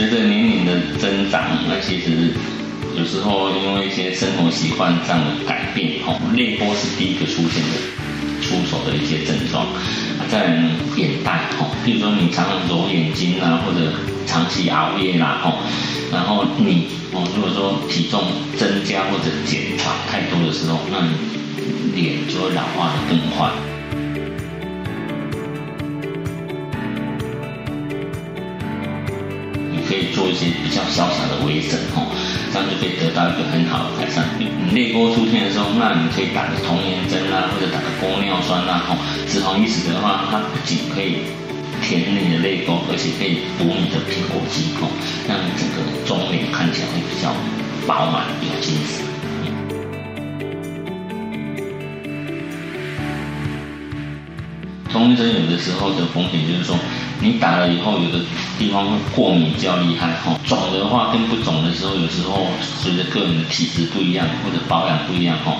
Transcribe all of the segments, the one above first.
随着年龄的增长，那其实有时候因为一些生活习惯上的改变，哦，泪沟是第一个出现的出手的一些症状。在，眼袋，哦，比如说你常常揉眼睛啊，或者长期熬夜啦，哦，然后你，哦，如果说体重增加或者减少太多的时候，那你脸就会老化的更快。做一些比较小小的微整，哦，这样就可以得到一个很好的改善。泪沟出现的时候，那你可以打个童颜针啊，或者打个玻尿酸啊，哦，脂肪移植的话，它不仅可以填你的泪沟，而且可以补你的苹果肌，哦，让你整个中脸看起来会比较饱满有精神。童颜针有的时候的风险就是说，你打了以后，有的地方会过敏较厉害，哈，肿的话跟不肿的时候，有时候随着个人的体质不一样或者保养不一样，哈，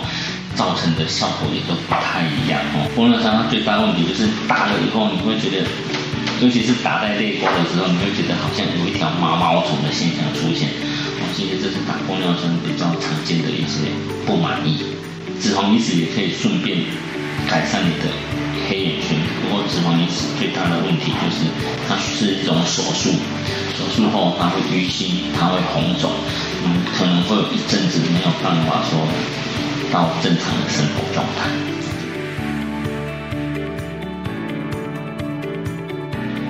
造成的效果也都不太一样，哈。玻尿酸它最大问题就是打了以后，你会觉得，尤其是打在泪沟的时候，你会觉得好像有一条毛毛虫的现象出现，哦，其实这是打玻尿酸比较常见的一些不满意。脂肪移植也可以顺便改善你的。黑眼圈，不过脂肪移植最大的问题就是它是一种手术，手术后它会淤青，它会红肿，嗯，可能会有一阵子没有办法说到正常的生活状态。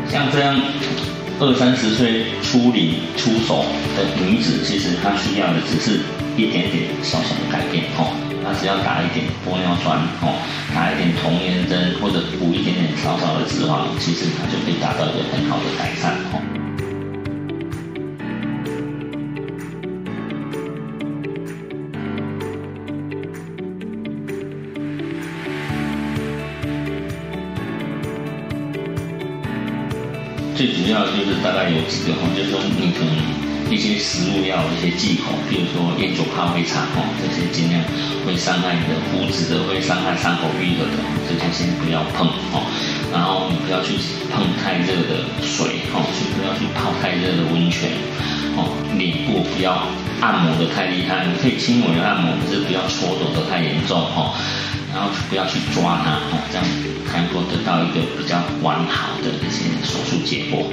像这样二三十岁初龄出手的女子，其实她需要的只是一点点小小的改变哦。她只要打一点玻尿酸，哦，打一点童颜针，或者补一点少少的脂肪，其实它就可以达到一个很好的改善，哦。最主要就是大概有几个，哦，就是说你可能。一些食物要一些忌口，比如说烟酒咖啡茶哦，这些尽量会伤害你的肤质的，会伤害伤口愈合的，这些先不要碰哦。然后你不要去碰太热的水哦，去不要去泡太热的温泉哦。脸部不要按摩的太厉害，你可以轻微的按摩，可是不要搓揉的太严重哦。然后不要去抓它哦，这样才能够得到一个比较完好的一些手术结果。